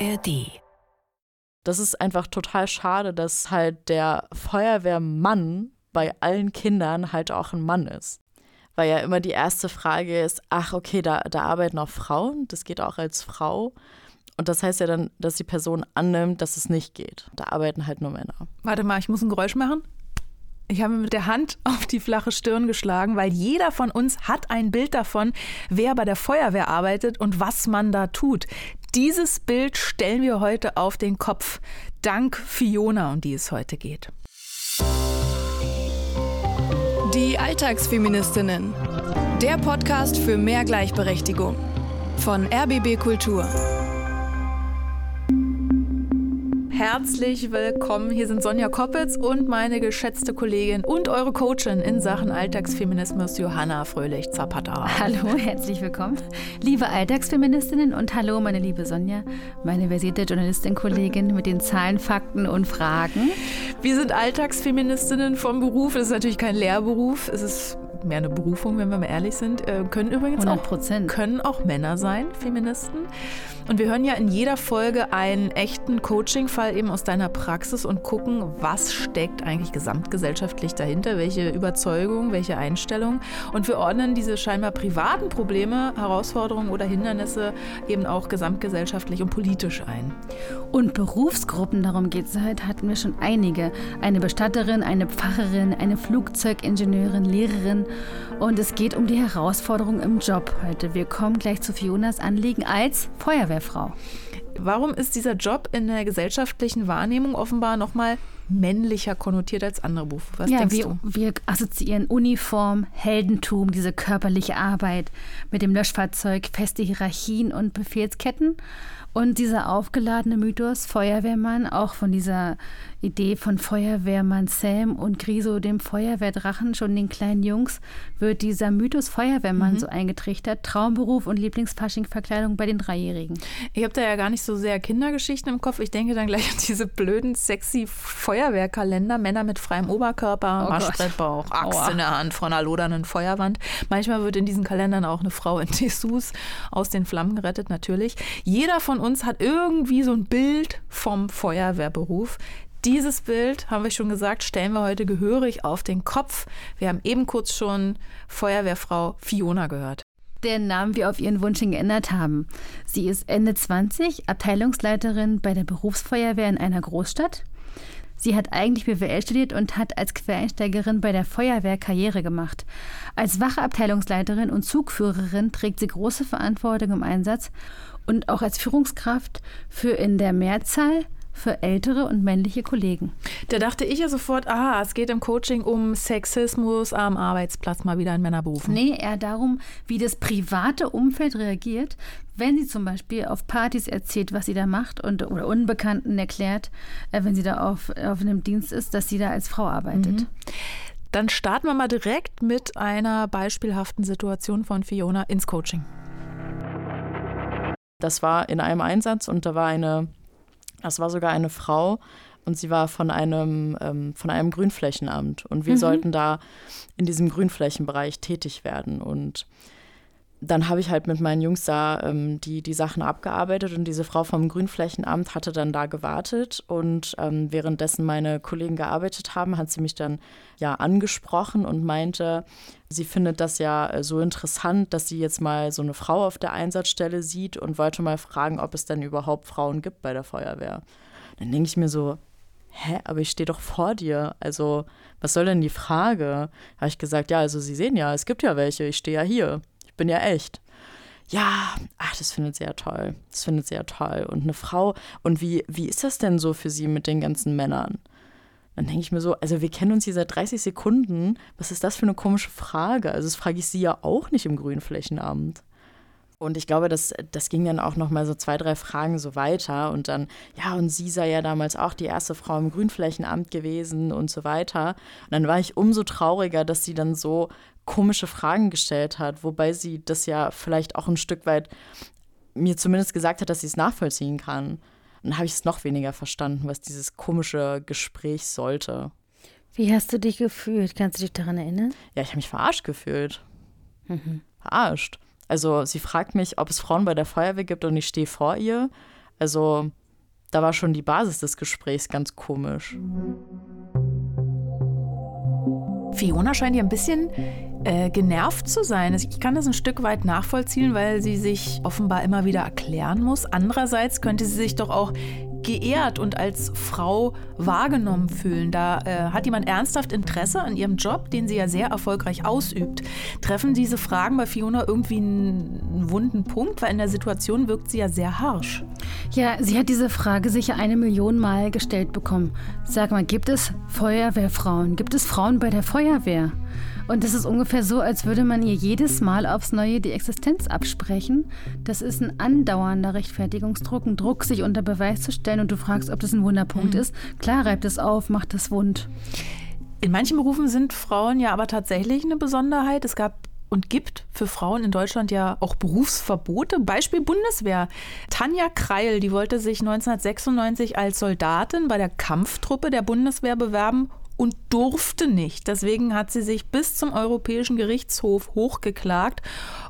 ARD. Das ist einfach total schade, dass halt der Feuerwehrmann bei allen Kindern halt auch ein Mann ist. Weil ja immer die erste Frage ist, ach okay, da, da arbeiten auch Frauen, das geht auch als Frau. Und das heißt ja dann, dass die Person annimmt, dass es nicht geht. Da arbeiten halt nur Männer. Warte mal, ich muss ein Geräusch machen. Ich habe mit der Hand auf die flache Stirn geschlagen, weil jeder von uns hat ein Bild davon, wer bei der Feuerwehr arbeitet und was man da tut. Dieses Bild stellen wir heute auf den Kopf. Dank Fiona, um die es heute geht. Die Alltagsfeministinnen. Der Podcast für mehr Gleichberechtigung. Von RBB Kultur. Herzlich willkommen. Hier sind Sonja Koppitz und meine geschätzte Kollegin und eure Coachin in Sachen Alltagsfeminismus, Johanna Fröhlich-Zapata. Hallo, herzlich willkommen. Liebe Alltagsfeministinnen und hallo, meine liebe Sonja, meine versierte Journalistin-Kollegin mit den Zahlen, Fakten und Fragen. Wir sind Alltagsfeministinnen vom Beruf. Das ist natürlich kein Lehrberuf. Es ist mehr eine Berufung, wenn wir mal ehrlich sind. Äh, können übrigens 100%. auch, können auch Männer sein, Feministen. Und wir hören ja in jeder Folge einen echten Coaching-Fall eben aus deiner Praxis und gucken, was steckt eigentlich gesamtgesellschaftlich dahinter, welche Überzeugung, welche Einstellung. Und wir ordnen diese scheinbar privaten Probleme, Herausforderungen oder Hindernisse eben auch gesamtgesellschaftlich und politisch ein. Und Berufsgruppen, darum geht es heute, hatten wir schon einige. Eine Bestatterin, eine Pfarrerin, eine Flugzeugingenieurin, Lehrerin. Und es geht um die Herausforderungen im Job heute. Wir kommen gleich zu Fionas Anliegen als Feuerwehrfrau. Warum ist dieser Job in der gesellschaftlichen Wahrnehmung offenbar nochmal männlicher konnotiert als andere Berufe? Was ja, denkst wir, du? wir assoziieren Uniform, Heldentum, diese körperliche Arbeit mit dem Löschfahrzeug, feste Hierarchien und Befehlsketten. Und dieser aufgeladene Mythos Feuerwehrmann, auch von dieser Idee von Feuerwehrmann Sam und Griso, dem Feuerwehrdrachen, schon den kleinen Jungs, wird dieser Mythos Feuerwehrmann Mhm. so eingetrichtert. Traumberuf und Lieblingsfaschingverkleidung bei den Dreijährigen. Ich habe da ja gar nicht so sehr Kindergeschichten im Kopf. Ich denke dann gleich an diese blöden, sexy Feuerwehrkalender. Männer mit freiem Oberkörper, Oh Marschbrettbauch, Axt Aua. in der Hand von einer lodernden Feuerwand. Manchmal wird in diesen Kalendern auch eine Frau in Dessous aus den Flammen gerettet, natürlich. Jeder von uns hat irgendwie so ein Bild vom Feuerwehrberuf. Dieses Bild, haben wir schon gesagt, stellen wir heute gehörig auf den Kopf. Wir haben eben kurz schon Feuerwehrfrau Fiona gehört. deren Namen wir auf ihren Wunsch hin geändert haben. Sie ist Ende 20, Abteilungsleiterin bei der Berufsfeuerwehr in einer Großstadt. Sie hat eigentlich BWL studiert und hat als Quereinsteigerin bei der Feuerwehr Karriere gemacht. Als wache Abteilungsleiterin und Zugführerin trägt sie große Verantwortung im Einsatz und auch als Führungskraft für in der Mehrzahl für ältere und männliche Kollegen. Da dachte ich ja sofort, aha, es geht im Coaching um Sexismus am Arbeitsplatz, mal wieder in Männerberufen. Nee, eher darum, wie das private Umfeld reagiert, wenn sie zum Beispiel auf Partys erzählt, was sie da macht und oder Unbekannten erklärt, äh, wenn sie da auf, auf einem Dienst ist, dass sie da als Frau arbeitet. Dann starten wir mal direkt mit einer beispielhaften Situation von Fiona ins Coaching. Das war in einem Einsatz und da war eine, das war sogar eine Frau und sie war von einem, ähm, von einem Grünflächenamt. Und wir sollten da in diesem Grünflächenbereich tätig werden. Und dann habe ich halt mit meinen Jungs da ähm, die, die Sachen abgearbeitet und diese Frau vom Grünflächenamt hatte dann da gewartet und ähm, währenddessen meine Kollegen gearbeitet haben, hat sie mich dann ja angesprochen und meinte, sie findet das ja äh, so interessant, dass sie jetzt mal so eine Frau auf der Einsatzstelle sieht und wollte mal fragen, ob es denn überhaupt Frauen gibt bei der Feuerwehr. Dann denke ich mir so, hä, aber ich stehe doch vor dir. Also, was soll denn die Frage? Habe ich gesagt, ja, also Sie sehen ja, es gibt ja welche, ich stehe ja hier. Bin ja echt. Ja, ach, das findet sie ja toll. Das findet sie ja toll. Und eine Frau, und wie, wie ist das denn so für sie mit den ganzen Männern? Dann denke ich mir so, also wir kennen uns hier seit 30 Sekunden. Was ist das für eine komische Frage? Also das frage ich sie ja auch nicht im Grünflächenamt. Und ich glaube, das, das ging dann auch noch mal so zwei, drei Fragen so weiter. Und dann, ja, und sie sei ja damals auch die erste Frau im Grünflächenamt gewesen und so weiter. Und dann war ich umso trauriger, dass sie dann so komische Fragen gestellt hat, wobei sie das ja vielleicht auch ein Stück weit mir zumindest gesagt hat, dass sie es nachvollziehen kann. Und dann habe ich es noch weniger verstanden, was dieses komische Gespräch sollte. Wie hast du dich gefühlt? Kannst du dich daran erinnern? Ja, ich habe mich verarscht gefühlt. Verarscht. Also sie fragt mich, ob es Frauen bei der Feuerwehr gibt und ich stehe vor ihr. Also da war schon die Basis des Gesprächs ganz komisch. Fiona scheint ja ein bisschen äh, genervt zu sein. Ich kann das ein Stück weit nachvollziehen, weil sie sich offenbar immer wieder erklären muss. Andererseits könnte sie sich doch auch geehrt und als Frau wahrgenommen fühlen. Da äh, hat jemand ernsthaft Interesse an ihrem Job, den sie ja sehr erfolgreich ausübt. Treffen diese Fragen bei Fiona irgendwie einen, einen wunden Punkt? Weil in der Situation wirkt sie ja sehr harsch. Ja, sie hat diese Frage sicher eine Million Mal gestellt bekommen. Sag mal, gibt es Feuerwehrfrauen? Gibt es Frauen bei der Feuerwehr? Und das ist ungefähr so, als würde man ihr jedes Mal aufs Neue die Existenz absprechen. Das ist ein andauernder Rechtfertigungsdruck, ein Druck, sich unter Beweis zu stellen und du fragst, ob das ein Wunderpunkt mhm. ist. Klar reibt es auf, macht es wund. In manchen Berufen sind Frauen ja aber tatsächlich eine Besonderheit. Es gab und gibt für Frauen in Deutschland ja auch Berufsverbote. Beispiel Bundeswehr. Tanja Kreil, die wollte sich 1996 als Soldatin bei der Kampftruppe der Bundeswehr bewerben und durfte nicht. Deswegen hat sie sich bis zum Europäischen Gerichtshof hochgeklagt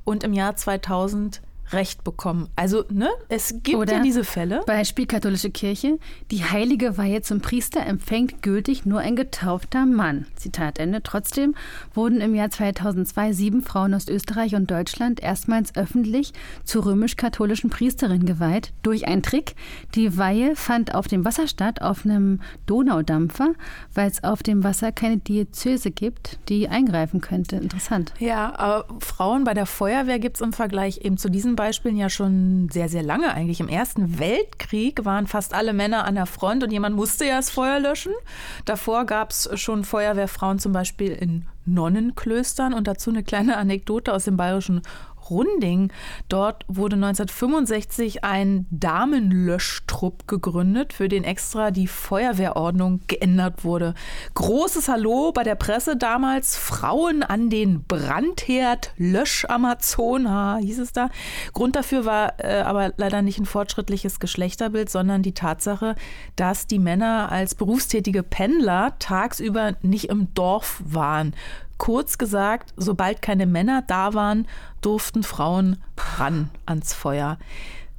und im Jahr 2000 Recht bekommen. Also, ne, es gibt Oder ja diese Fälle. Beispiel katholische Kirche. Die heilige Weihe zum Priester empfängt gültig nur ein getaufter Mann. Zitat Ende. Trotzdem wurden im Jahr 2002 sieben Frauen aus Österreich und Deutschland erstmals öffentlich zur römisch-katholischen Priesterin geweiht. Durch einen Trick. Die Weihe fand auf dem Wasser statt, auf einem Donaudampfer, weil es auf dem Wasser keine Diözese gibt, die eingreifen könnte. Interessant. Ja, aber Frauen bei der Feuerwehr gibt es im Vergleich eben zu diesen Beispielen ja schon sehr, sehr lange eigentlich. Im Ersten Weltkrieg waren fast alle Männer an der Front und jemand musste ja das Feuer löschen. Davor gab es schon Feuerwehrfrauen zum Beispiel in Nonnenklöstern und dazu eine kleine Anekdote aus dem bayerischen Runding. Dort wurde 1965 ein Damenlöschtrupp gegründet, für den extra die Feuerwehrordnung geändert wurde. Großes Hallo bei der Presse damals. Frauen an den Brandherd, Löschamazona, hieß es da. Grund dafür war äh, aber leider nicht ein fortschrittliches Geschlechterbild, sondern die Tatsache, dass die Männer als berufstätige Pendler tagsüber nicht im Dorf waren. Kurz gesagt, sobald keine Männer da waren, durften Frauen ran ans Feuer.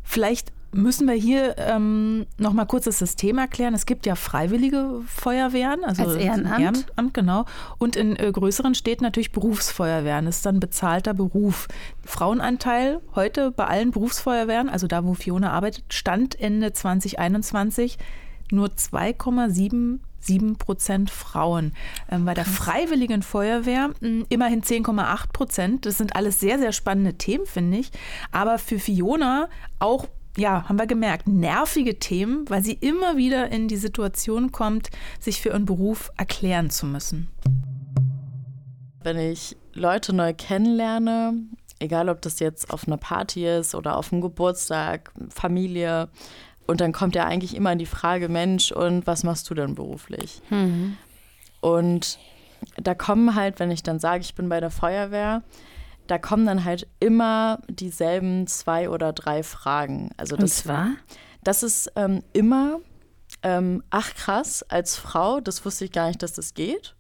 Vielleicht müssen wir hier ähm, noch mal kurz das System erklären. Es gibt ja freiwillige Feuerwehren, also Als Ehrenamt. Ehrenamt genau. Und in äh, größeren Städten natürlich Berufsfeuerwehren. Das ist dann bezahlter Beruf. Frauenanteil heute bei allen Berufsfeuerwehren, also da, wo Fiona arbeitet, stand Ende 2021 nur 2,7 7 Prozent Frauen. Ähm, bei der Freiwilligen Feuerwehr mh, hm, immerhin 10,8 Prozent. Das sind alles sehr, sehr spannende Themen, finde ich. Aber für Fiona auch ja, haben wir gemerkt, nervige Themen, weil sie immer wieder in die Situation kommt, sich für ihren Beruf erklären zu müssen. Wenn ich Leute neu kennenlerne, egal ob das jetzt auf einer Party ist oder auf einem Geburtstag, Familie, und dann kommt ja eigentlich immer die Frage, Mensch, und was machst du denn beruflich? Mhm. Und da kommen halt, wenn ich dann sage, ich bin bei der Feuerwehr, da kommen dann halt immer dieselben zwei oder drei Fragen. Also das, und zwar? Das ist ähm, immer, ähm, ach krass, als Frau, das wusste ich gar nicht, dass das geht.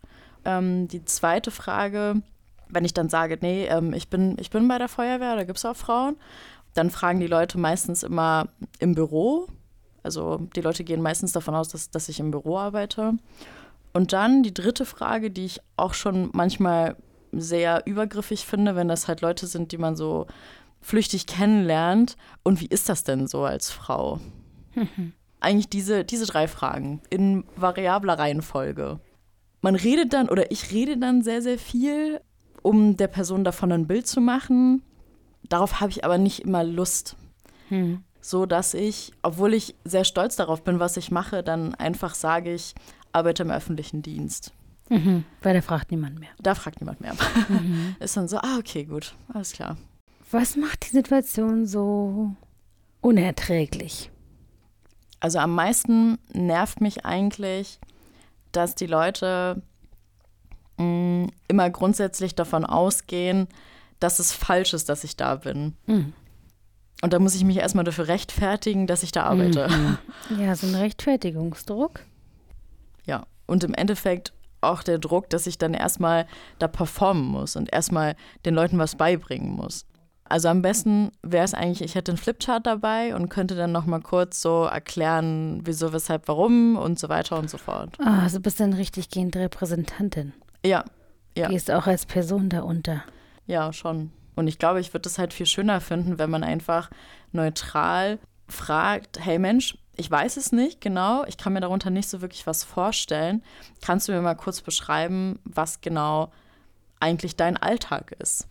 Ähm, die zweite Frage, wenn ich dann sage, nee, ähm, ich, bin, ich bin bei der Feuerwehr, da gibt es auch Frauen, dann fragen die Leute meistens immer im Büro, also die Leute gehen meistens davon aus, dass, dass ich im Büro arbeite. Und dann die dritte Frage, die ich auch schon manchmal sehr übergriffig finde, wenn das halt Leute sind, die man so flüchtig kennenlernt. Und wie ist das denn so als Frau? Eigentlich diese, diese drei Fragen in variabler Reihenfolge. Man redet dann oder ich rede dann sehr, sehr viel, um der Person davon ein Bild zu machen. Darauf habe ich aber nicht immer Lust. Hm so dass ich, obwohl ich sehr stolz darauf bin, was ich mache, dann einfach sage ich, arbeite im öffentlichen Dienst. Mhm, weil da fragt niemand mehr. Da fragt niemand mehr. Mhm. Ist dann so, ah, okay, gut, alles klar. Was macht die Situation so unerträglich? Also am meisten nervt mich eigentlich, dass die Leute mh, mm, immer grundsätzlich davon ausgehen, dass es falsch ist, dass ich da bin. Mhm. Und da muss ich mich erstmal dafür rechtfertigen, dass ich da arbeite. Mhm. Ja, so ein Rechtfertigungsdruck. Ja, und im Endeffekt auch der Druck, dass ich dann erstmal da performen muss und erstmal den Leuten was beibringen muss. Also am besten wäre es eigentlich, ich hätte einen Flipchart dabei und könnte dann nochmal kurz so erklären, wieso, weshalb, warum und so weiter und so fort. Ah, also bist dann richtig gehende Repräsentantin. Ja, ja. Gehst auch als Person da unter. Ja, schon. Und ich glaube, ich würde es halt viel schöner finden, wenn man einfach neutral fragt, hey Mensch, ich weiß es nicht genau, ich kann mir darunter nicht so wirklich was vorstellen. Kannst du mir mal kurz beschreiben, was genau eigentlich dein Alltag ist?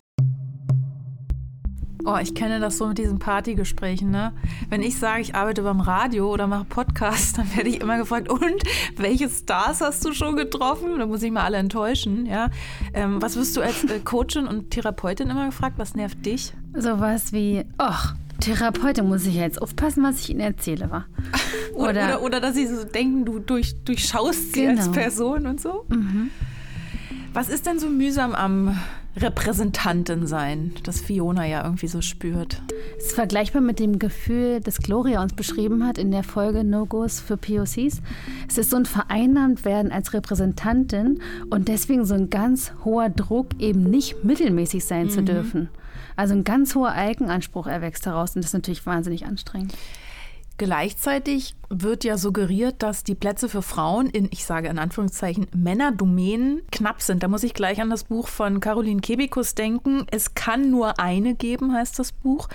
Oh, ich kenne das so mit diesen Partygesprächen, ne? Wenn ich sage, ich arbeite beim Radio oder mache Podcast, dann werde ich immer gefragt, und welche Stars hast du schon getroffen? Da muss ich mal alle enttäuschen, ja. Ähm, was wirst du als äh, Coachin und Therapeutin immer gefragt? Was nervt dich? Sowas wie, ach, Therapeutin muss ich jetzt aufpassen, was ich Ihnen erzähle, wa? Oder, oder, oder, dass sie so denken, du durch, durchschaust sie genau. als Person und so. Mhm. Was ist denn so mühsam am Repräsentantin sein, das Fiona ja irgendwie so spürt. Es ist vergleichbar mit dem Gefühl, das Gloria uns beschrieben hat in der Folge No-Gos für POCs. Es ist so ein vereinnahmt werden als Repräsentantin und deswegen so ein ganz hoher Druck, eben nicht mittelmäßig sein mhm. zu dürfen. Also ein ganz hoher Eigenanspruch erwächst daraus und das ist natürlich wahnsinnig anstrengend. Gleichzeitig wird ja suggeriert, dass die Plätze für Frauen in, ich sage in Anführungszeichen, Männerdomänen knapp sind. Da muss ich gleich an das Buch von Caroline Kebikus denken. Es kann nur eine geben, heißt das Buch.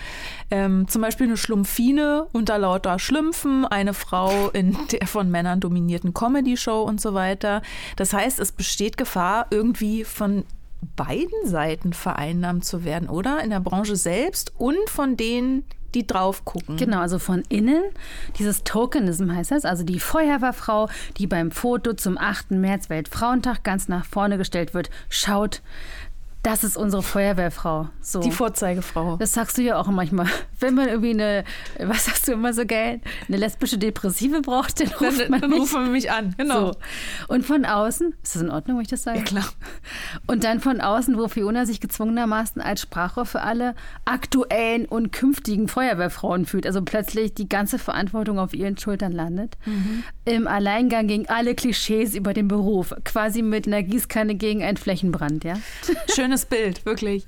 Ähm, zum Beispiel eine Schlumpfine unter lauter Schlümpfen, eine Frau in der von Männern dominierten Comedy-Show und so weiter. Das heißt, es besteht Gefahr, irgendwie von beiden Seiten vereinnahmt zu werden, oder? In der Branche selbst und von denen, die drauf gucken. Genau, also von innen. Dieses Tokenism heißt das, also die Feuerwehrfrau, die beim Foto zum 8. März Weltfrauentag ganz nach vorne gestellt wird, schaut, das ist unsere Feuerwehrfrau. So. Die Vorzeigefrau. Das sagst du ja auch manchmal. Wenn man irgendwie eine, was sagst du immer so geil, eine lesbische Depressive braucht, dann ruft dann, man dann mich. rufen wir mich an. Genau. So. Und von außen, ist das in Ordnung, wenn ich das sage? Ja, klar. Und dann von außen, wo Fiona sich gezwungenermaßen als Sprachrohr für alle aktuellen und künftigen Feuerwehrfrauen fühlt. Also plötzlich die ganze Verantwortung auf ihren Schultern landet. Mhm. Im Alleingang gegen alle Klischees über den Beruf. Quasi mit einer Gießkanne gegen einen Flächenbrand, ja? Schöne schönes Bild, wirklich.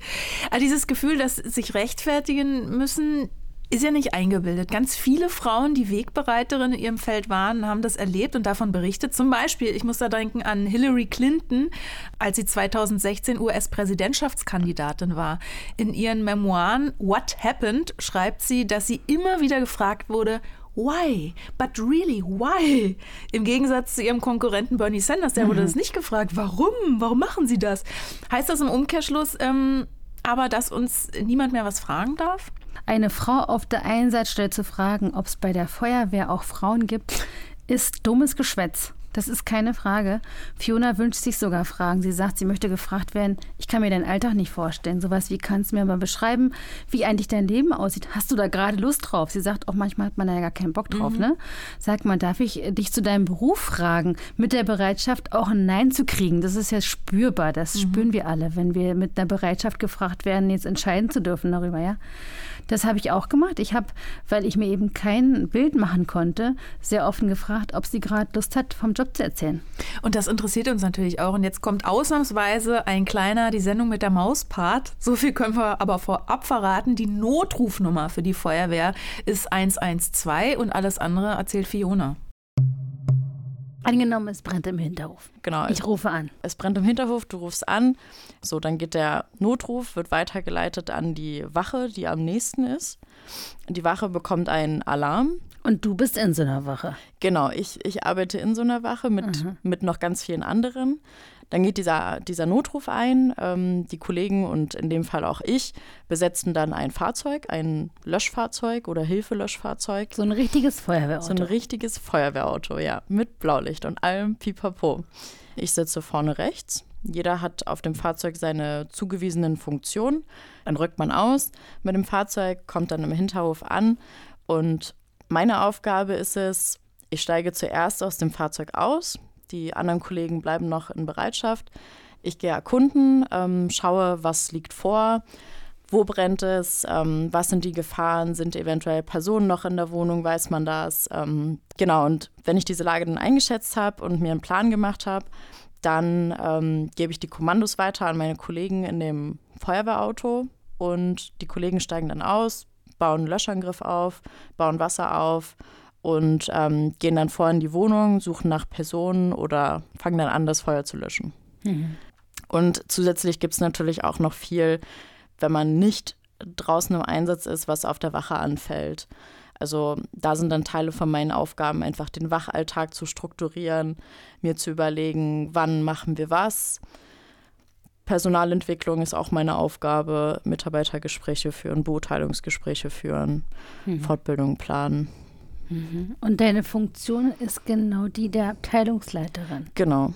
Aber dieses Gefühl, dass sich rechtfertigen müssen, ist ja nicht eingebildet. Ganz viele Frauen, die Wegbereiterinnen in ihrem Feld waren, haben das erlebt und davon berichtet. Zum Beispiel, ich muss da denken an Hillary Clinton, als sie 2016 US-Präsidentschaftskandidatin war. In ihren Memoiren What Happened schreibt sie, dass sie immer wieder gefragt wurde, why? But really, why? Im Gegensatz zu ihrem Konkurrenten Bernie Sanders, der mhm. wurde das nicht gefragt. Warum? Warum machen sie das? Heißt das im Umkehrschluss ähm, aber, dass uns niemand mehr was fragen darf? Eine Frau auf der Einsatzstelle zu fragen, ob es bei der Feuerwehr auch Frauen gibt, ist dummes Geschwätz. Das ist keine Frage. Fiona wünscht sich sogar Fragen. Sie sagt, sie möchte gefragt werden, ich kann mir deinen Alltag nicht vorstellen. Sowas wie, kannst du mir mal beschreiben, wie eigentlich dein Leben aussieht? Hast du da gerade Lust drauf? Sie sagt, auch manchmal hat man da ja gar keinen Bock drauf, mhm. ne? Sag mal, darf ich dich zu deinem Beruf fragen? Mit der Bereitschaft, auch ein Nein zu kriegen. Das ist ja spürbar. Das mhm. spüren wir alle, wenn wir mit einer Bereitschaft gefragt werden, jetzt entscheiden zu dürfen darüber, ja? Das habe ich auch gemacht. Ich habe, weil ich mir eben kein Bild machen konnte, sehr offen gefragt, ob sie gerade Lust hat, vom Job zu erzählen. Und das interessiert uns natürlich auch. Und jetzt kommt ausnahmsweise ein kleiner, die Sendung mit der Maus-Part. So viel können wir aber vorab verraten. Die Notrufnummer für die Feuerwehr ist 112 und alles andere erzählt Fiona. Angenommen, es brennt im Hinterhof. Genau. Ich rufe an. Es brennt im Hinterhof, du rufst an. So, dann geht der Notruf, wird weitergeleitet an die Wache, die am nächsten ist. Die Wache bekommt einen Alarm. Und du bist in so einer Wache? Genau, ich, ich arbeite in so einer Wache mit, mhm. mit noch ganz vielen anderen. Dann geht dieser, dieser Notruf ein. Ähm, die Kollegen und in dem Fall auch ich besetzen dann ein Fahrzeug, ein Löschfahrzeug oder Hilfelöschfahrzeug. So ein richtiges Feuerwehrauto. So ein richtiges Feuerwehrauto, ja. Mit Blaulicht und allem Pipapo. Ich sitze vorne rechts. Jeder hat auf dem Fahrzeug seine zugewiesenen Funktionen. Dann rückt man aus mit dem Fahrzeug, kommt dann im Hinterhof an. Und meine Aufgabe ist es, ich steige zuerst aus dem Fahrzeug aus, die anderen Kollegen bleiben noch in Bereitschaft. Ich gehe erkunden, ähm, schaue, was liegt vor, wo brennt es, ähm, was sind die Gefahren, sind eventuell Personen noch in der Wohnung, weiß man das. Ähm, genau, und wenn ich diese Lage dann eingeschätzt habe und mir einen Plan gemacht habe, dann ähm, gebe ich die Kommandos weiter an meine Kollegen in dem Feuerwehrauto. und die Kollegen steigen dann aus, bauen Löschangriff auf, bauen Wasser auf und ähm, gehen dann vor in die Wohnung, suchen nach Personen oder fangen dann an, das Feuer zu löschen. Mhm. Und zusätzlich gibt es natürlich auch noch viel, wenn man nicht draußen im Einsatz ist, was auf der Wache anfällt. Also da sind dann Teile von meinen Aufgaben, einfach den Wachalltag zu strukturieren, mir zu überlegen, wann machen wir was. Personalentwicklung ist auch meine Aufgabe, Mitarbeitergespräche führen, Beurteilungsgespräche führen, mhm. Fortbildung planen. Mhm. Und deine Funktion ist genau die der Abteilungsleiterin. Genau.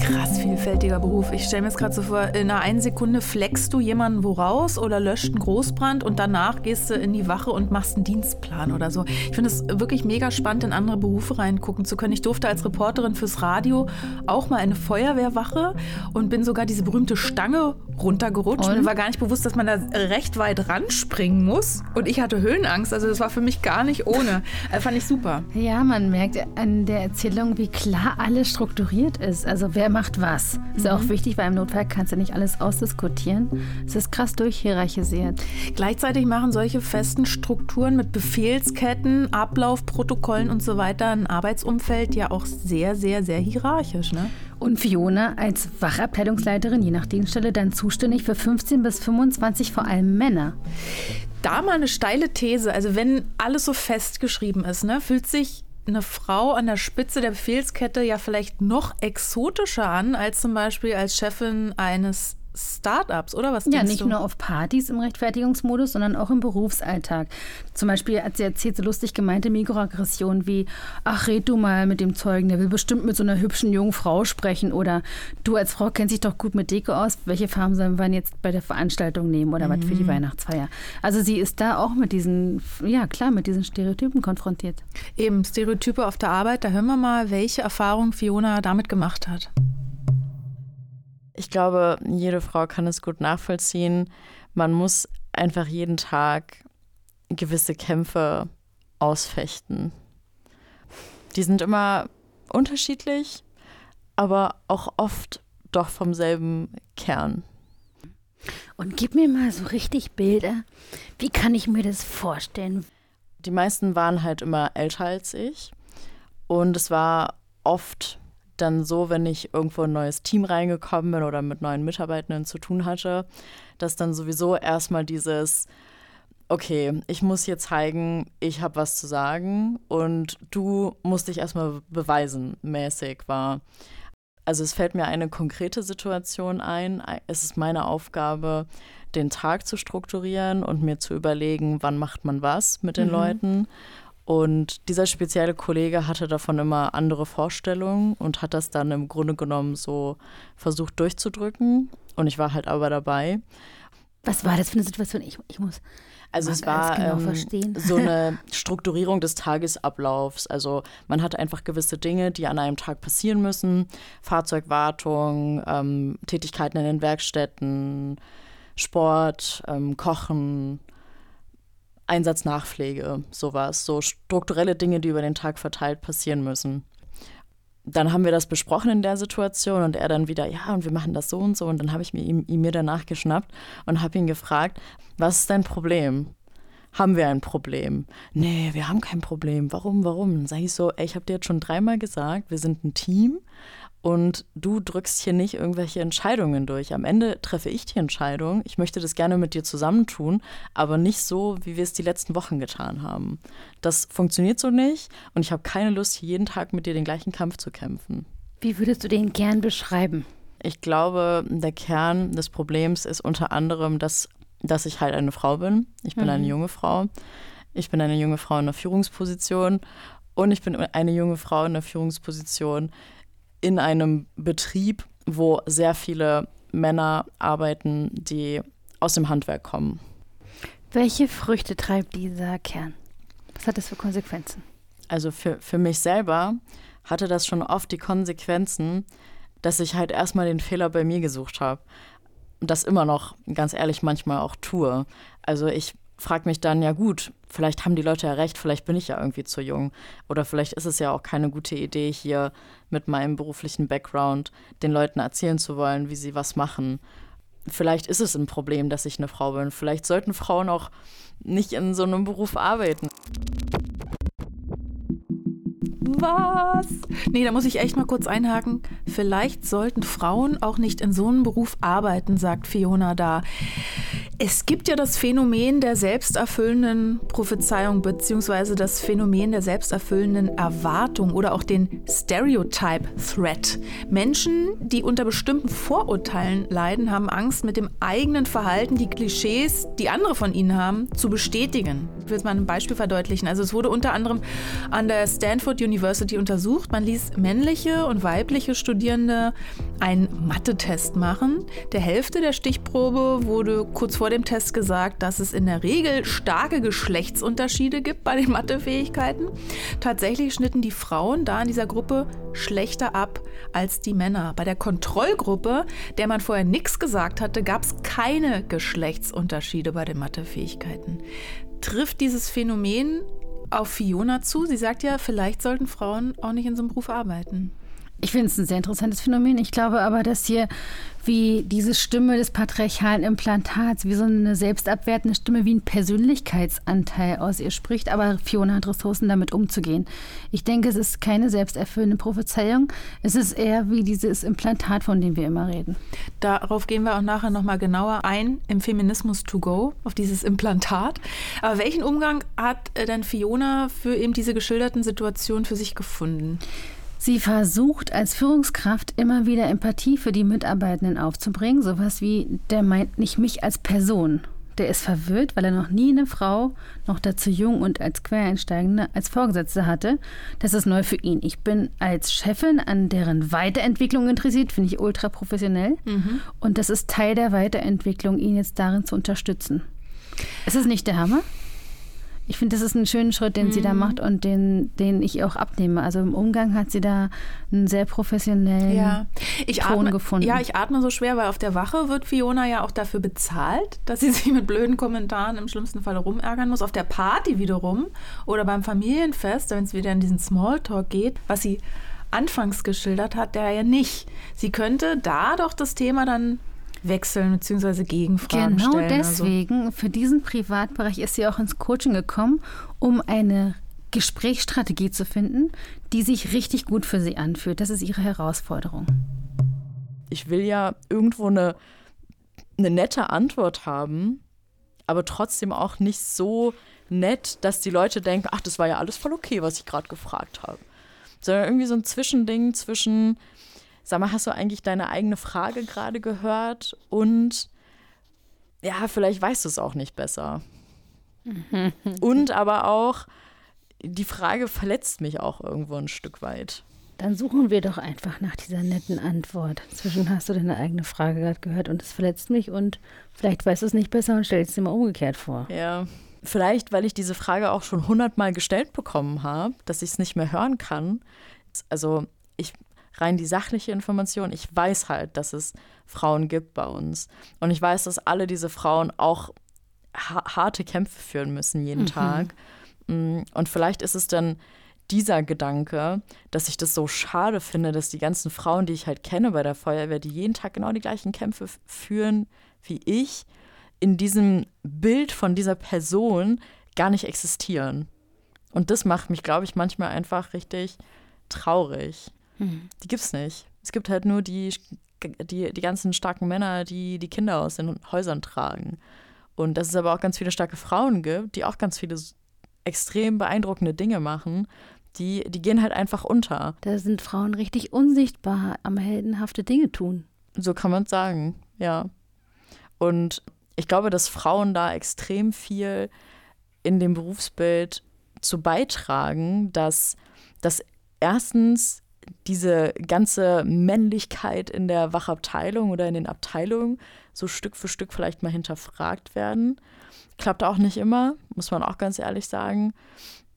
Krass vielfältiger Beruf. Ich stelle mir jetzt gerade so vor, in einer einen Sekunde fleckst du jemanden woraus oder löscht einen Großbrand und danach gehst du in die Wache und machst einen Dienstplan oder so. Ich finde es wirklich mega spannend, in andere Berufe reingucken zu können. Ich durfte als Reporterin fürs Radio auch mal eine Feuerwehrwache und bin sogar diese berühmte Stange runtergerutscht. Und? Mir war gar nicht bewusst, dass man da recht weit ranspringen muss. Und ich hatte Höhenangst. Also das war für mich gar nicht ohne. Das fand ich super. Ja, man merkt an der Erzählung, wie klar alles strukturiert ist. Also wer macht was. Ist ja auch mhm. wichtig, weil im Notfall kannst du nicht alles ausdiskutieren. Es ist krass durchhierarchisiert. Gleichzeitig machen solche festen Strukturen mit Befehlsketten, Ablaufprotokollen und so weiter ein Arbeitsumfeld ja auch sehr, sehr, sehr hierarchisch. Ne? Und Fiona als Wachabteilungsleiterin, je nach Dienststelle, dann zuständig für 15 bis 25 vor allem Männer. Da mal eine steile These. Also wenn alles so festgeschrieben ist, ne, fühlt sich eine Frau an der Spitze der Befehlskette ja vielleicht noch exotischer an, als zum Beispiel als Chefin eines Startups, oder was? Ja, nicht du? nur auf Partys im Rechtfertigungsmodus, sondern auch im Berufsalltag. Zum Beispiel hat sie erzählt, so lustig gemeinte Mikroaggressionen wie, ach, red du mal mit dem Zeugen, der will bestimmt mit so einer hübschen jungen Frau sprechen oder du als Frau kennst dich doch gut mit Deko aus, welche Farben sollen wir jetzt bei der Veranstaltung nehmen oder mhm. was für die mhm. Weihnachtsfeier? Also sie ist da auch mit diesen, ja klar, mit diesen Stereotypen konfrontiert. Eben, Stereotype auf der Arbeit, da hören wir mal, welche Erfahrung Fiona damit gemacht hat. Ich glaube, jede Frau kann es gut nachvollziehen. Man muss einfach jeden Tag gewisse Kämpfe ausfechten. Die sind immer unterschiedlich, aber auch oft doch vom selben Kern. Und gib mir mal so richtig Bilder. Wie kann ich mir das vorstellen? Die meisten waren halt immer älter als ich. Und es war oft dann so, wenn ich irgendwo ein neues Team reingekommen bin oder mit neuen Mitarbeitenden zu tun hatte, dass dann sowieso erstmal dieses, okay, ich muss hier zeigen, ich habe was zu sagen und du musst dich erstmal beweisen, mäßig war. Also es fällt mir eine konkrete Situation ein. Es ist meine Aufgabe, den Tag zu strukturieren und mir zu überlegen, wann macht man was mit den mhm. Leuten. Und dieser spezielle Kollege hatte davon immer andere Vorstellungen und hat das dann im Grunde genommen so versucht durchzudrücken. Und ich war halt aber dabei. Was war das für eine Situation? Ich, ich muss. Also es war genau ähm, so eine Strukturierung des Tagesablaufs. Also man hatte einfach gewisse Dinge, die an einem Tag passieren müssen. Fahrzeugwartung, ähm, Tätigkeiten in den Werkstätten, Sport, ähm, Kochen, Einsatznachpflege, sowas, so strukturelle Dinge, die über den Tag verteilt passieren müssen. Dann haben wir das besprochen in der Situation und er dann wieder, ja, und wir machen das so und so. Und dann habe ich mir ihm, ihm mir danach geschnappt und habe ihn gefragt, was ist dein Problem? Haben wir ein Problem? Nee, wir haben kein Problem. Warum, warum? Dann sage ich so, ey, ich habe dir jetzt schon dreimal gesagt, wir sind ein Team und du drückst hier nicht irgendwelche Entscheidungen durch. Am Ende treffe ich die Entscheidung. Ich möchte das gerne mit dir zusammentun, aber nicht so, wie wir es die letzten Wochen getan haben. Das funktioniert so nicht und ich habe keine Lust, hier jeden Tag mit dir den gleichen Kampf zu kämpfen. Wie würdest du den Kern beschreiben? Ich glaube, der Kern des Problems ist unter anderem, dass, dass ich halt eine Frau bin. Ich bin mhm. eine junge Frau. Ich bin eine junge Frau in einer Führungsposition und ich bin eine junge Frau in einer Führungsposition, in einem Betrieb, wo sehr viele Männer arbeiten, die aus dem Handwerk kommen. Welche Früchte treibt dieser Kern? Was hat das für Konsequenzen? Also für, für mich selber hatte das schon oft die Konsequenzen, dass ich halt erstmal den Fehler bei mir gesucht habe. Und das immer noch, ganz ehrlich, manchmal auch tue. Also ich frage mich dann, ja gut, vielleicht haben die Leute ja recht, vielleicht bin ich ja irgendwie zu jung. Oder vielleicht ist es ja auch keine gute Idee, hier mit meinem beruflichen Background den Leuten erzählen zu wollen, wie sie was machen. vielleicht ist es ein Problem, dass ich eine Frau bin. Vielleicht sollten Frauen auch nicht in so einem Beruf arbeiten. Was? Nee, da muss ich echt mal kurz einhaken. Vielleicht sollten Frauen auch nicht in so einem Beruf arbeiten, sagt Fiona da. Es gibt ja das Phänomen der selbsterfüllenden Prophezeiung beziehungsweise das Phänomen der selbsterfüllenden Erwartung oder auch den Stereotype Threat. Menschen, die unter bestimmten Vorurteilen leiden, haben Angst, mit dem eigenen Verhalten die Klischees, die andere von ihnen haben, zu bestätigen. Ich will es mal ein Beispiel verdeutlichen. Also es wurde unter anderem an der Stanford University untersucht. Man ließ männliche und weibliche Studierende einen Mathe-Test machen. Der Hälfte der Stichprobe wurde kurz vor dem Test gesagt, dass es in der Regel starke Geschlechtsunterschiede gibt bei den Mathefähigkeiten. Tatsächlich schnitten die Frauen da in dieser Gruppe schlechter ab als die Männer. Bei der Kontrollgruppe, der man vorher nichts gesagt hatte, gab es keine Geschlechtsunterschiede bei den Mathefähigkeiten. Trifft dieses Phänomen auf Fiona zu? Sie sagt ja, vielleicht sollten Frauen auch nicht in so einem Beruf arbeiten. Ich finde es ein sehr interessantes Phänomen. Ich glaube aber, dass hier wie diese Stimme des patriarchalen Implantats, wie so eine selbstabwertende Stimme, wie ein Persönlichkeitsanteil aus ihr spricht. Aber Fiona hat Ressourcen, damit umzugehen. Ich denke, es ist keine selbsterfüllende Prophezeiung. Es ist eher wie dieses Implantat, von dem wir immer reden. Darauf gehen wir auch nachher nochmal genauer ein im Feminismus to go, auf dieses Implantat. Aber welchen Umgang hat denn Fiona für eben diese geschilderten Situationen für sich gefunden? Sie versucht als Führungskraft immer wieder Empathie für die Mitarbeitenden aufzubringen. Sowas wie, der meint nicht mich als Person. Der ist verwirrt, weil er noch nie eine Frau, noch dazu jung und als Quereinsteigende, als Vorgesetzte hatte. Das ist neu für ihn. Ich bin als Chefin an deren Weiterentwicklung interessiert, finde ich ultra professionell. Mhm. Und das ist Teil der Weiterentwicklung, ihn jetzt darin zu unterstützen. Ist es nicht der Hammer? Ich finde, das ist ein schöner Schritt, den mhm. sie da mhm. macht und den, den ich auch abnehme. Also im Umgang hat sie da einen sehr professionellen ja. Ton atme, gefunden. Ja, ich atme so schwer, weil auf der Wache wird Fiona ja auch dafür bezahlt, dass sie sich mit blöden Kommentaren im schlimmsten Fall rumärgern muss. Auf der Party wiederum oder beim Familienfest, wenn es wieder in diesen Smalltalk geht, was sie anfangs geschildert hat, der ja nicht. Sie könnte da doch das Thema dann wechseln bzw. Gegenfragen genau stellen. Genau deswegen, also. für diesen Privatbereich ist sie auch ins Coaching gekommen, um eine Gesprächsstrategie zu finden, die sich richtig gut für sie anfühlt. Das ist ihre Herausforderung. Ich will ja irgendwo eine, eine nette Antwort haben, aber trotzdem auch nicht so nett, dass die Leute denken, ach, das war ja alles voll okay, was ich gerade gefragt habe. Sondern irgendwie so ein Zwischending zwischen, Sag mal, hast du eigentlich deine eigene Frage gerade gehört? Und ja, vielleicht weißt du es auch nicht besser. Und aber auch, die Frage verletzt mich auch irgendwo ein Stück weit. Dann suchen wir doch einfach nach dieser netten Antwort. Zwischen hast du deine eigene Frage gerade gehört und es verletzt mich und vielleicht weißt du es nicht besser und stellst es dir mal umgekehrt vor. Ja, vielleicht, weil ich diese Frage auch schon hundertmal gestellt bekommen habe, dass ich es nicht mehr hören kann. Also ich rein die sachliche Information. Ich weiß halt, dass es Frauen gibt bei uns. Und ich weiß, dass alle diese Frauen auch harte Kämpfe führen müssen jeden mhm. Tag. Mm, und vielleicht ist es dann dieser Gedanke, dass ich das so schade finde, dass die ganzen Frauen, die ich halt kenne bei der Feuerwehr, die jeden Tag genau die gleichen Kämpfe führen wie ich, in diesem Bild von dieser Person gar nicht existieren. Und das macht mich, glaube ich, manchmal einfach richtig traurig. Mhm. Die gibt's nicht. Es gibt halt nur die, die, die ganzen starken Männer, die die Kinder aus den Häusern tragen. Und dass es aber auch ganz viele starke Frauen gibt, die auch ganz viele extrem beeindruckende Dinge machen, die, die gehen halt einfach unter. Da sind Frauen richtig unsichtbar am heldenhafte Dinge tun. So kann man es sagen, ja. Und ich glaube, dass Frauen da extrem viel in dem Berufsbild zu beitragen, dass, dass erstens diese ganze Männlichkeit in der Wachabteilung oder in den Abteilungen so Stück für Stück vielleicht mal hinterfragt werden. Klappt auch nicht immer, muss man auch ganz ehrlich sagen.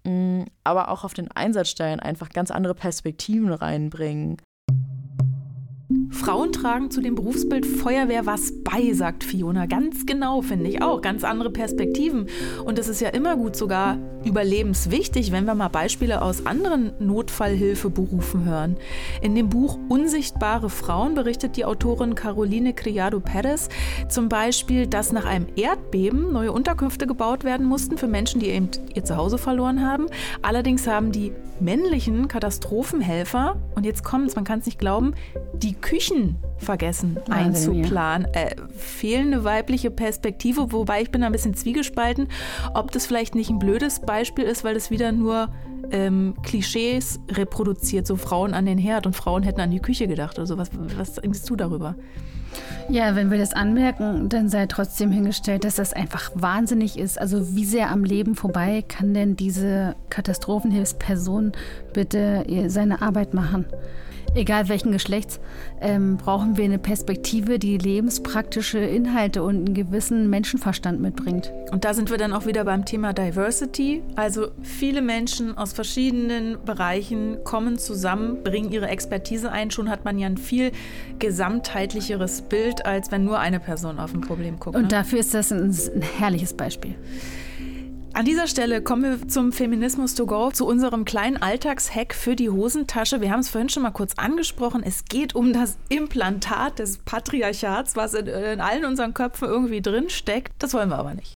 Mm, aber auch auf den Einsatzstellen einfach ganz andere Perspektiven reinbringen. Frauen tragen zu dem Berufsbild Feuerwehr was bei, sagt Fiona. Ganz genau, finde ich auch. Ganz andere Perspektiven. Und es ist ja immer gut, sogar überlebenswichtig, wenn wir mal Beispiele aus anderen Notfallhilfeberufen hören. In dem Buch Unsichtbare Frauen berichtet die Autorin Caroline Criado Perez zum Beispiel, dass nach einem Erdbeben neue Unterkünfte gebaut werden mussten für Menschen, die eben ihr Zuhause verloren haben. Allerdings haben die männlichen Katastrophenhelfer, und jetzt kommt es, man kann es nicht glauben, die Küchen vergessen einzuplanen. Äh, fehlende weibliche Perspektive, wobei ich bin ein bisschen zwiegespalten, ob das vielleicht nicht ein blödes Beispiel ist, weil das wieder nur ähm, Klischees reproduziert, so Frauen an den Herd und Frauen hätten an die Küche gedacht oder so. Was, was denkst du darüber? Ja, wenn wir das anmerken, dann sei trotzdem hingestellt, dass das einfach wahnsinnig ist. Also wie sehr am Leben vorbei kann denn diese Katastrophenhilfsperson bitte seine Arbeit machen? Egal welchen Geschlechts, ähm, brauchen wir eine Perspektive, die lebenspraktische Inhalte und einen gewissen Menschenverstand mitbringt. Und da sind wir dann auch wieder beim Thema Diversity. Also viele Menschen aus verschiedenen Bereichen kommen zusammen, bringen ihre Expertise ein. Schon hat man ja ein viel gesamtheitlicheres Bild, als wenn nur eine Person auf ein Problem guckt. Und ne? dafür ist das ein, ein herrliches Beispiel. An dieser Stelle kommen wir zum Feminismus to go, zu unserem kleinen Alltagshack für die Hosentasche. Wir haben es vorhin schon mal kurz angesprochen. Es geht um das Implantat des Patriarchats, was in, in allen unseren Köpfen irgendwie drin steckt. Das wollen wir aber nicht.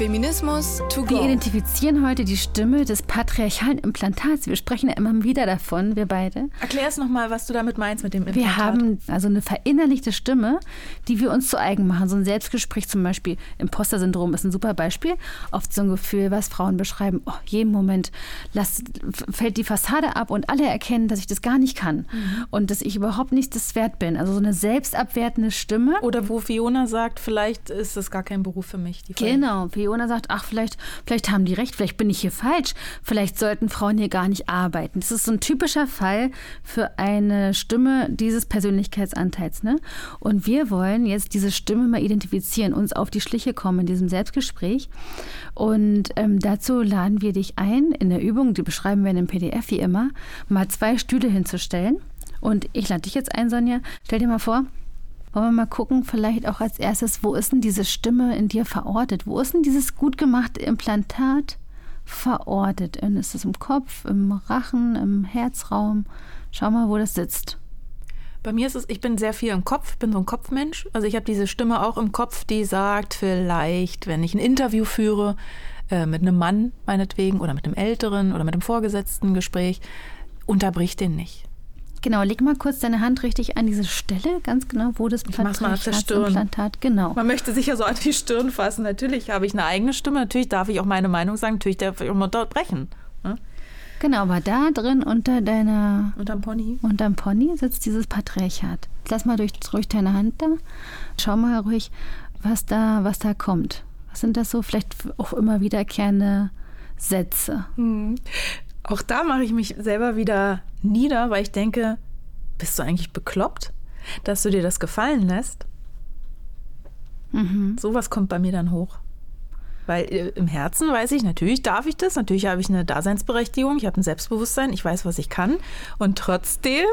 Feminismus to go. Wir identifizieren heute die Stimme des patriarchalen Implantats. Wir sprechen ja immer wieder davon, wir beide. Erklär es nochmal, was du damit meinst mit dem Implantat. Wir haben also eine verinnerlichte Stimme, die wir uns zu eigen machen. So ein Selbstgespräch zum Beispiel, Imposter-Syndrom ist ein super Beispiel. Oft so ein Gefühl, was Frauen beschreiben, oh, jeden Moment lass, fällt die Fassade ab und alle erkennen, dass ich das gar nicht kann mhm. und dass ich überhaupt nicht das wert bin. Also so eine selbstabwertende Stimme. Oder wo Fiona sagt, vielleicht ist das gar kein Beruf für mich. genau, Fiona Fiona sagt, ach, vielleicht, vielleicht haben die recht, vielleicht bin ich hier falsch, vielleicht sollten Frauen hier gar nicht arbeiten. Das ist so ein typischer Fall für eine Stimme dieses Persönlichkeitsanteils. Ne? Und wir wollen jetzt diese Stimme mal identifizieren, uns auf die Schliche kommen in diesem Selbstgespräch. Und ähm, dazu laden wir dich ein, in der Übung, die beschreiben wir in dem PDF wie immer, mal zwei Stühle hinzustellen. Und ich lade dich jetzt ein, Sonja. Stell dir mal vor, wollen wir mal gucken, vielleicht auch als erstes, wo ist denn diese Stimme in dir verortet? Wo ist denn dieses gut gemachte Implantat verortet? Ist es im Kopf, im Rachen, im Herzraum? Schau mal, wo das sitzt. Bei mir ist es, ich bin sehr viel im Kopf, bin so ein Kopfmensch. Also ich habe diese Stimme auch im Kopf, die sagt, vielleicht, wenn ich ein Interview führe, äh, mit einem Mann meinetwegen oder mit einem Älteren oder mit einem Vorgesetzten Gespräch, unterbrich den nicht. Genau, leg mal kurz deine Hand richtig an diese Stelle, ganz genau, wo das Implantat, genau. Man möchte sich ja so an die Stirn fassen. Natürlich habe ich eine eigene Stimme, natürlich darf ich auch meine Meinung sagen, natürlich darf ich auch unterbrechen. Ne? Genau, aber da drin unter deiner... Unterm Pony. Unterm Pony sitzt dieses Patriarchat. Lass mal durch, durch deine Hand da. Schau mal ruhig, was da, was da kommt. Was sind das so vielleicht auch immer wiederkehrende Sätze? Hm. Auch da mache ich mich selber wieder nieder, weil ich denke, bist du eigentlich bekloppt, dass du dir das gefallen lässt? Mhm. Sowas kommt bei mir dann hoch. Weil äh, im Herzen weiß ich, natürlich darf ich das, natürlich habe ich eine Daseinsberechtigung, ich habe ein Selbstbewusstsein, ich weiß, was ich kann. Und trotzdem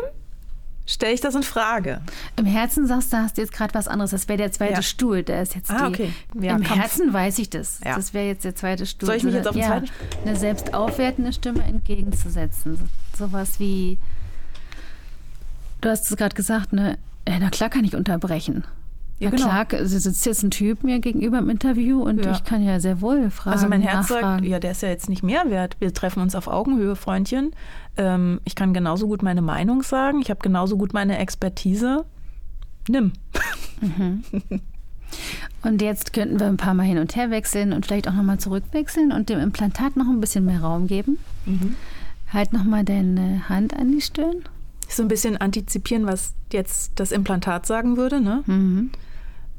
stelle ich das in Frage. Im Herzen sagst du, hast du jetzt gerade was anderes. Das wäre der zweite ja. Stuhl. Der ist jetzt ah, okay. Ja, Im Kampf. Herzen weiß ich das. Ja. Das wäre jetzt der zweite Stuhl. Soll ich mich jetzt auf den zweiten Eine selbstaufwertende Stimme entgegenzusetzen. Sowas wie, du hast es gerade gesagt, ne? Na klar kann ich unterbrechen. Ja, genau. klar, also sitzt jetzt ein Typ mir gegenüber im Interview und ja. ich kann ja sehr wohl fragen. Also mein Herz nachfragen. sagt, ja, der ist ja jetzt nicht mehr wert. Wir treffen uns auf Augenhöhe, Freundchen. Ähm, ich kann genauso gut meine Meinung sagen. Ich habe genauso gut meine Expertise. Nimm. Mhm. Und jetzt könnten wir ein paar Mal hin und her wechseln und vielleicht auch nochmal zurückwechseln und dem Implantat noch ein bisschen mehr Raum geben. Mhm. Halt nochmal deine Hand an die Stirn. So ein bisschen antizipieren, was jetzt das Implantat sagen würde, ne? Mhm.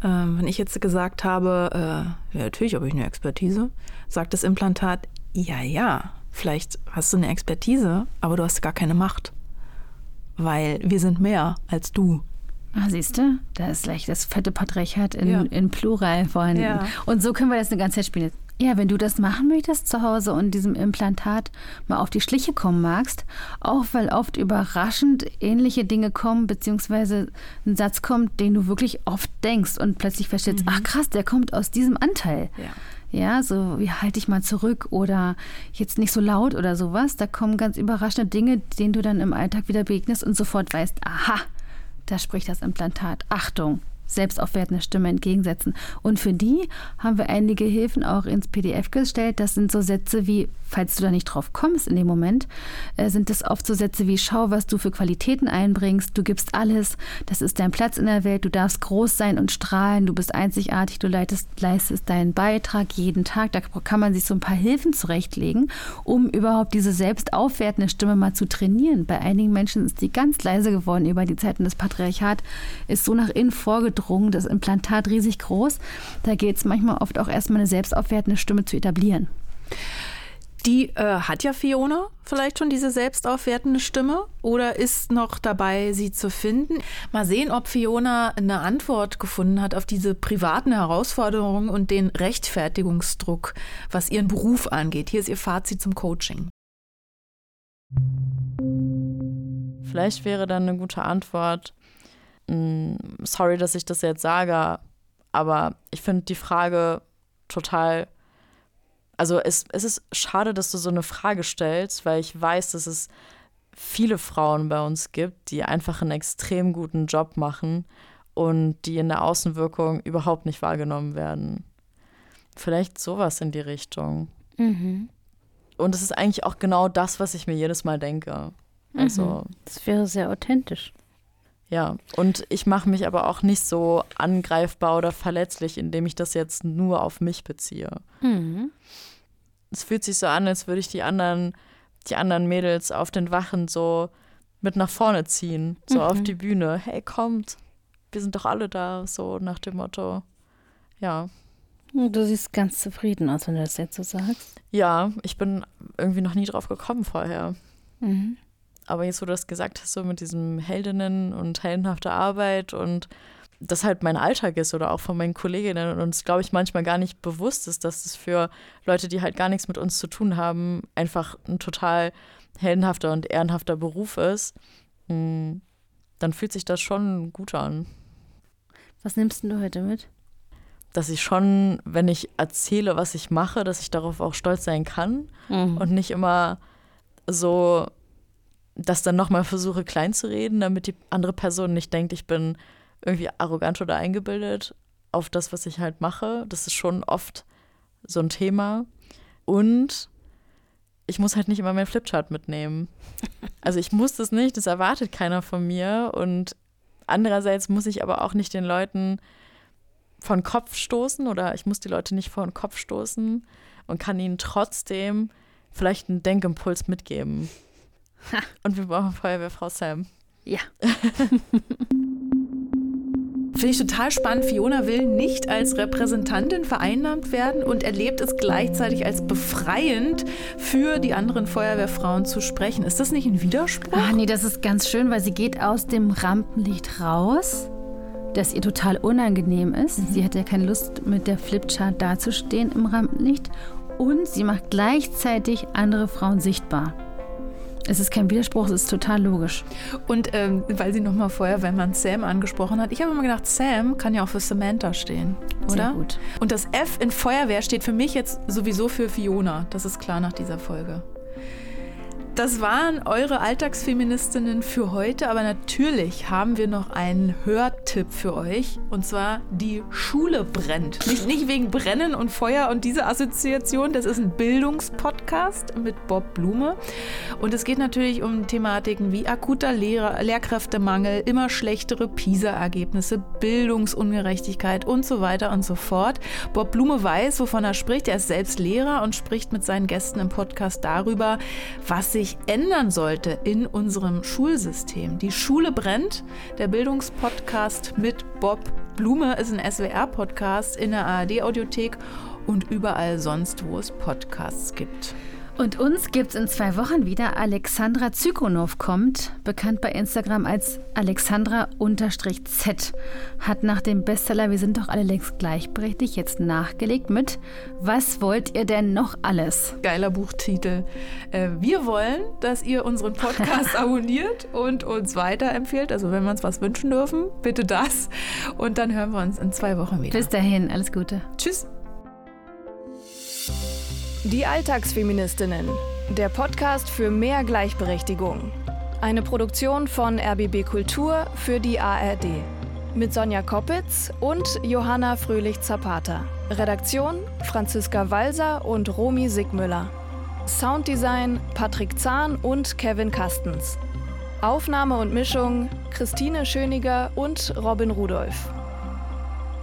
Ähm, wenn ich jetzt gesagt habe, äh, ja, natürlich habe ich eine Expertise, sagt das Implantat, ja, ja, vielleicht hast du eine Expertise, aber du hast gar keine Macht. Weil wir sind mehr als du. Ah, siehst du, da ist gleich das fette Patriarchat in, ja. in Plural vorhanden. Ja. Und so können wir das eine ganze Zeit spielen. Ja, wenn du das machen möchtest zu Hause und diesem Implantat mal auf die Schliche kommen magst, auch weil oft überraschend ähnliche Dinge kommen, beziehungsweise ein Satz kommt, den du wirklich oft denkst und plötzlich verstehst, mhm. ach krass, der kommt aus diesem Anteil. Ja. Ja, so wie halte ich mal zurück oder jetzt nicht so laut oder sowas. Da kommen ganz überraschende Dinge, denen du dann im Alltag wieder begegnest und sofort weißt, aha, da spricht das Implantat. Achtung, selbstaufwertende Stimme entgegensetzen. Und für die haben wir einige Hilfen auch ins PDF gestellt. Das sind so Sätze wie, falls du da nicht drauf kommst in dem Moment, äh, sind das oft so Sätze wie, schau, was du für Qualitäten einbringst, du gibst alles, das ist dein Platz in der Welt, du darfst groß sein und strahlen, du bist einzigartig, du leitest, leistest deinen Beitrag jeden Tag. Da kann man sich so ein paar Hilfen zurechtlegen, um überhaupt diese selbstaufwertende Stimme mal zu trainieren. Bei einigen Menschen ist die ganz leise geworden über die Zeiten des Patriarchats, ist so nach innen vorgedrungen, Notdruck, das Implantat riesig groß. Da geht es manchmal oft auch erstmal eine selbstaufwertende Stimme zu etablieren. Die äh, hat ja Fiona vielleicht schon diese selbstaufwertende Stimme oder ist noch dabei, sie zu finden. Mal sehen, ob Fiona eine Antwort gefunden hat auf diese privaten Herausforderungen und den Rechtfertigungsdruck, was ihren Beruf angeht. Hier ist ihr Fazit zum Coaching. Vielleicht wäre dann eine gute Antwort, sorry, dass ich das jetzt sage, aber ich finde die Frage total. Also es, es ist schade, dass du so eine Frage stellst, weil ich weiß, dass es viele Frauen bei uns gibt, die einfach einen extrem guten Job machen und die in der Außenwirkung überhaupt nicht wahrgenommen werden. Vielleicht sowas in die Richtung. Mhm. Und es ist eigentlich auch genau das, was ich mir jedes Mal denke. Also, mhm. Das wäre sehr authentisch. Ja, und ich mache mich aber auch nicht so angreifbar oder verletzlich, indem ich das jetzt nur auf mich beziehe. Mhm. Es fühlt sich so an, als würde ich die anderen, die anderen Mädels auf den Wachen so mit nach vorne ziehen, so mhm. auf die Bühne. Hey, kommt, wir sind doch alle da, so nach dem Motto. Ja. Du siehst ganz zufrieden aus, wenn du das jetzt so sagst. Ja, ich bin irgendwie noch nie drauf gekommen vorher. Mhm. Aber jetzt, wo du das gesagt hast, so mit diesem Heldinnen und heldenhafter Arbeit und das halt mein Alltag ist oder auch von meinen Kolleginnen und uns, glaube ich, manchmal gar nicht bewusst ist, dass es für Leute, die halt gar nichts mit uns zu tun haben, einfach ein total heldenhafter und ehrenhafter Beruf ist, hm, dann fühlt sich das schon gut an. Was nimmst du heute mit? Dass ich schon, wenn ich erzähle, was ich mache, dass ich darauf auch stolz sein kann mhm. und nicht immer so das dann nochmal versuche klein zu reden, damit die andere Person nicht denkt, ich bin irgendwie arrogant oder eingebildet auf das, was ich halt mache. Das ist schon oft so ein Thema. Und ich muss halt nicht immer meinen Flipchart mitnehmen. Also ich muss das nicht, das erwartet keiner von mir. Und andererseits muss ich aber auch nicht den Leuten von Kopf stoßen oder ich muss die Leute nicht vor den Kopf stoßen und kann ihnen trotzdem vielleicht einen Denkimpuls mitgeben. Ha. Und wir brauchen Feuerwehrfrau Sam. Ja. Finde ich total spannend. Fiona will nicht als Repräsentantin vereinnahmt werden und erlebt es gleichzeitig als befreiend, für die anderen Feuerwehrfrauen zu sprechen. Ist das nicht ein Widerspruch? Ah, nee, das ist ganz schön, weil sie geht aus dem Rampenlicht raus, das ihr total unangenehm ist. Mhm. Sie hat ja keine Lust, mit der Flipchart dazustehen im Rampenlicht. Und sie macht gleichzeitig andere Frauen sichtbar. Es ist kein Widerspruch, es ist total logisch. Und ähm, weil sie nochmal vorher, wenn man Sam angesprochen hat, ich habe immer gedacht, Sam kann ja auch für Samantha stehen, oder? Sehr gut. Und das F in Feuerwehr steht für mich jetzt sowieso für Fiona. Das ist klar nach dieser Folge. Das waren eure Alltagsfeministinnen für heute, aber natürlich haben wir noch einen Hörtipp für euch und zwar die Schule brennt. Nicht, nicht wegen Brennen und Feuer und diese Assoziation, das ist ein Bildungspodcast mit Bob Blume und es geht natürlich um Thematiken wie akuter Lehrer, Lehrkräftemangel, immer schlechtere PISA-Ergebnisse, Bildungsungerechtigkeit und so weiter und so fort. Bob Blume weiß, wovon er spricht. Er ist selbst Lehrer und spricht mit seinen Gästen im Podcast darüber, was sich sich ändern sollte in unserem Schulsystem. Die Schule brennt, der Bildungspodcast mit Bob Blume ist ein SWR-Podcast in der ARD-Audiothek und überall sonst, wo es Podcasts gibt. Und uns gibt's in zwei Wochen wieder. Alexandra Zykonow kommt, bekannt bei Instagram als Alexandra-Z, hat nach dem Bestseller Wir sind doch alle längst gleichberechtigt jetzt nachgelegt mit Was wollt ihr denn noch alles? Geiler Buchtitel. Äh, wir wollen, dass ihr unseren Podcast abonniert und uns weiterempfehlt. Also wenn wir uns was wünschen dürfen, bitte das. Und dann hören wir uns in zwei Wochen wieder. Bis dahin, alles Gute. Tschüss. Die Alltagsfeministinnen. Der Podcast für mehr Gleichberechtigung. Eine Produktion von RBB Kultur für die ARD. Mit Sonja Koppitz und Johanna Fröhlich-Zapata. Redaktion Franziska Walser und Romy Sigmüller. Sounddesign Patrick Zahn und Kevin Kastens. Aufnahme und Mischung Christine Schöniger und Robin Rudolph.